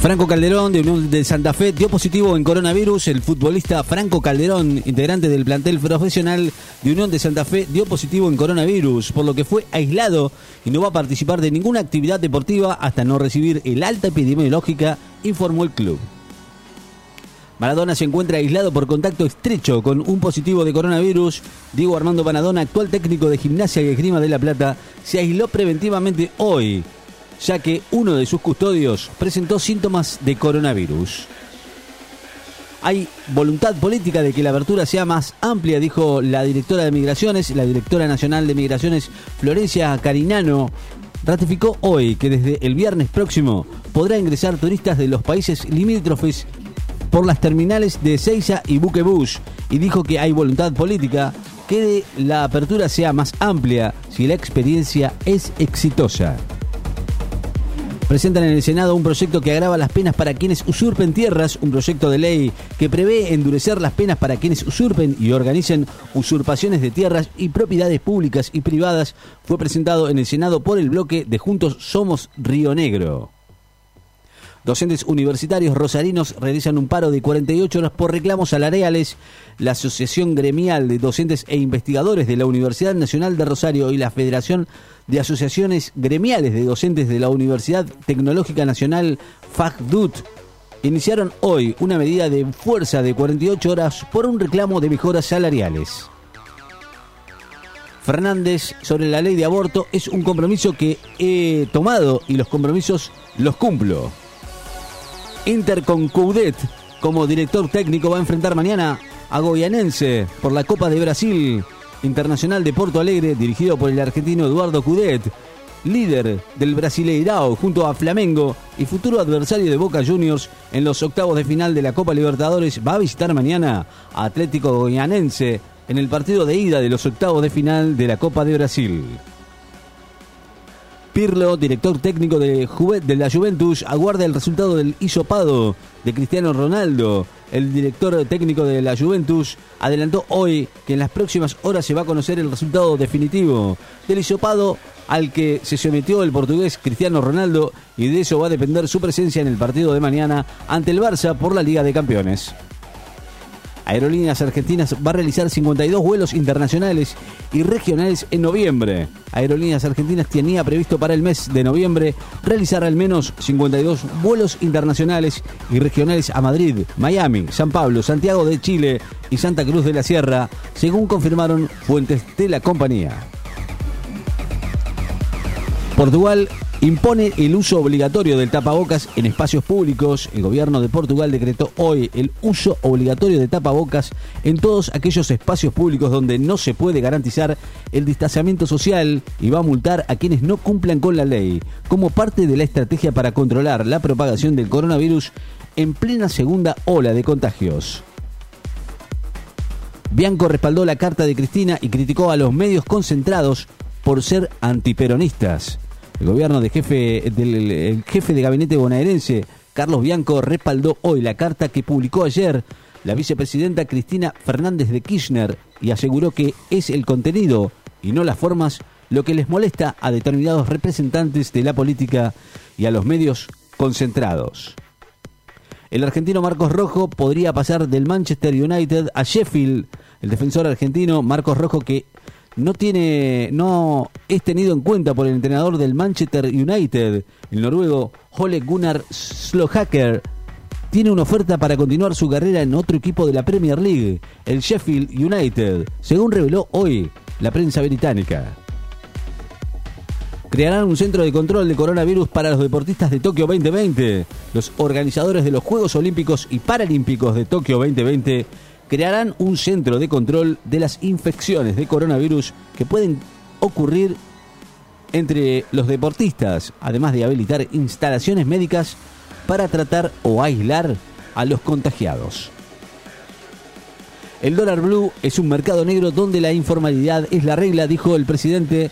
Franco Calderón de Unión de Santa Fe dio positivo en coronavirus. El futbolista Franco Calderón, integrante del plantel profesional de Unión de Santa Fe, dio positivo en coronavirus, por lo que fue aislado y no va a participar de ninguna actividad deportiva hasta no recibir el alta epidemiológica, informó el club. Maradona se encuentra aislado por contacto estrecho con un positivo de coronavirus. Diego Armando Maradona, actual técnico de gimnasia y esgrima de La Plata, se aisló preventivamente hoy ya que uno de sus custodios presentó síntomas de coronavirus. Hay voluntad política de que la apertura sea más amplia, dijo la directora de Migraciones, la directora nacional de Migraciones, Florencia Carinano, ratificó hoy que desde el viernes próximo podrá ingresar turistas de los países limítrofes por las terminales de Seiza y Buquebus y dijo que hay voluntad política que la apertura sea más amplia si la experiencia es exitosa presentan en el Senado un proyecto que agrava las penas para quienes usurpen tierras, un proyecto de ley que prevé endurecer las penas para quienes usurpen y organicen usurpaciones de tierras y propiedades públicas y privadas, fue presentado en el Senado por el bloque de Juntos Somos Río Negro. Docentes universitarios rosarinos realizan un paro de 48 horas por reclamos salariales. La Asociación Gremial de Docentes e Investigadores de la Universidad Nacional de Rosario y la Federación de Asociaciones Gremiales de Docentes de la Universidad Tecnológica Nacional FACDUT iniciaron hoy una medida de fuerza de 48 horas por un reclamo de mejoras salariales. Fernández sobre la ley de aborto es un compromiso que he tomado y los compromisos los cumplo. Inter con Coudet como director técnico va a enfrentar mañana a Goyanense por la Copa de Brasil Internacional de Porto Alegre dirigido por el argentino Eduardo Cudet, líder del Brasileirao junto a Flamengo y futuro adversario de Boca Juniors en los octavos de final de la Copa Libertadores, va a visitar mañana a Atlético Goyanense en el partido de ida de los octavos de final de la Copa de Brasil. Pirlo, director técnico de, la Juventus, aguarda el resultado del hisopado de Cristiano Ronaldo. El director técnico de la Juventus adelantó hoy que en las próximas horas se va a conocer el resultado definitivo del hisopado al que se sometió el portugués Cristiano Ronaldo y de eso va a depender su presencia en el partido de mañana ante el Barça por la Liga de Campeones. Aerolíneas Argentinas va a realizar 52 vuelos internacionales y regionales en noviembre. Aerolíneas Argentinas tenía previsto para el mes de noviembre realizar al menos 52 vuelos internacionales y regionales a Madrid, Miami, San Pablo, Santiago de Chile y Santa Cruz de la Sierra, según confirmaron fuentes de la compañía. Portugal impone el uso obligatorio del tapabocas en espacios públicos. El gobierno de Portugal decretó hoy el uso obligatorio de tapabocas en todos aquellos espacios públicos donde no se puede garantizar el distanciamiento social y va a multar a quienes no cumplan con la ley, como parte de la estrategia para controlar la propagación del coronavirus en plena segunda ola de contagios. Bianco respaldó la carta de Cristina y criticó a los medios concentrados por ser antiperonistas. El gobierno de jefe, del jefe de gabinete bonaerense, Carlos Bianco, respaldó hoy la carta que publicó ayer la vicepresidenta Cristina Fernández de Kirchner y aseguró que es el contenido y no las formas lo que les molesta a determinados representantes de la política y a los medios concentrados. El argentino Marcos Rojo podría pasar del Manchester United a Sheffield. El defensor argentino Marcos Rojo que no tiene, no es tenido en cuenta por el entrenador del Manchester United, el noruego Ole Gunnar Slohacker. Tiene una oferta para continuar su carrera en otro equipo de la Premier League, el Sheffield United, según reveló hoy la prensa británica. Crearán un centro de control de coronavirus para los deportistas de Tokio 2020. Los organizadores de los Juegos Olímpicos y Paralímpicos de Tokio 2020 crearán un centro de control de las infecciones de coronavirus que pueden ocurrir entre los deportistas, además de habilitar instalaciones médicas para tratar o aislar a los contagiados. El dólar blue es un mercado negro donde la informalidad es la regla, dijo el presidente.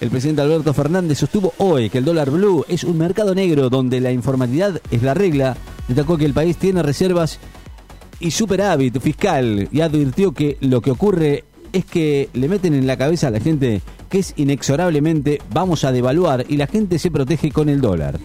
El presidente Alberto Fernández sostuvo hoy que el dólar blue es un mercado negro donde la informalidad es la regla. Destacó que el país tiene reservas y superávit fiscal y advirtió que lo que ocurre es que le meten en la cabeza a la gente que es inexorablemente vamos a devaluar y la gente se protege con el dólar.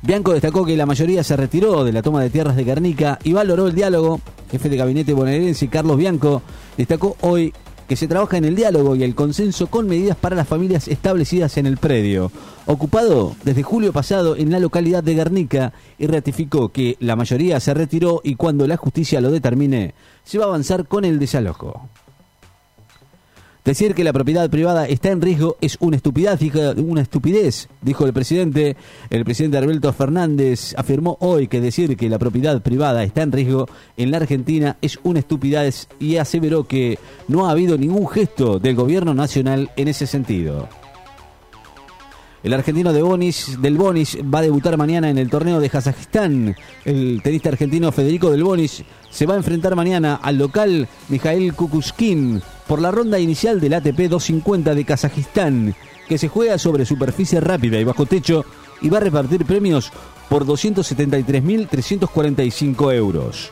Bianco destacó que la mayoría se retiró de la toma de tierras de Guernica y valoró el diálogo. Jefe de gabinete bonaerense Carlos Bianco destacó hoy que se trabaja en el diálogo y el consenso con medidas para las familias establecidas en el predio, ocupado desde julio pasado en la localidad de Guernica, y ratificó que la mayoría se retiró y cuando la justicia lo determine, se va a avanzar con el desalojo. Decir que la propiedad privada está en riesgo es una estupidez, una estupidez, dijo el presidente. El presidente Alberto Fernández afirmó hoy que decir que la propiedad privada está en riesgo en la Argentina es una estupidez y aseveró que no ha habido ningún gesto del gobierno nacional en ese sentido. El argentino del Bonis va a debutar mañana en el torneo de Kazajistán. El tenista argentino Federico del Bonis se va a enfrentar mañana al local Mijail Kukushkin por la ronda inicial del ATP 250 de Kazajistán, que se juega sobre superficie rápida y bajo techo y va a repartir premios por 273.345 euros.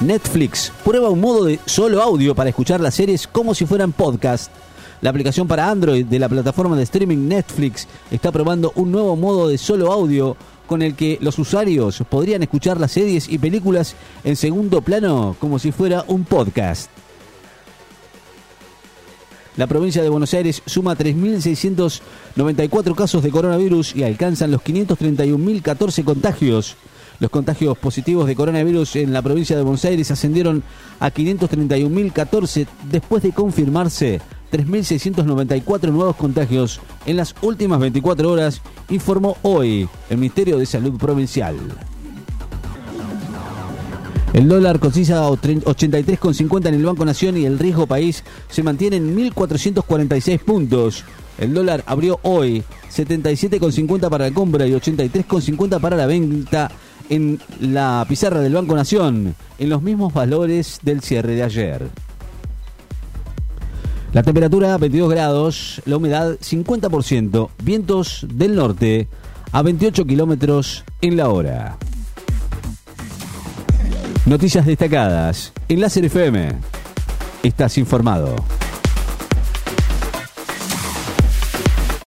Netflix prueba un modo de solo audio para escuchar las series como si fueran podcast. La aplicación para Android de la plataforma de streaming Netflix está probando un nuevo modo de solo audio con el que los usuarios podrían escuchar las series y películas en segundo plano como si fuera un podcast. La provincia de Buenos Aires suma 3.694 casos de coronavirus y alcanzan los 531.014 contagios. Los contagios positivos de coronavirus en la provincia de Buenos Aires ascendieron a 531.014 después de confirmarse 3.694 nuevos contagios en las últimas 24 horas, informó hoy el Ministerio de Salud Provincial. El dólar cotiza a 83,50 en el Banco Nación y el riesgo país se mantiene en 1.446 puntos. El dólar abrió hoy 77,50 para la compra y 83,50 para la venta en la pizarra del Banco Nación, en los mismos valores del cierre de ayer. La temperatura 22 grados, la humedad 50%, vientos del norte a 28 kilómetros en la hora. Noticias destacadas en Láser FM. Estás informado.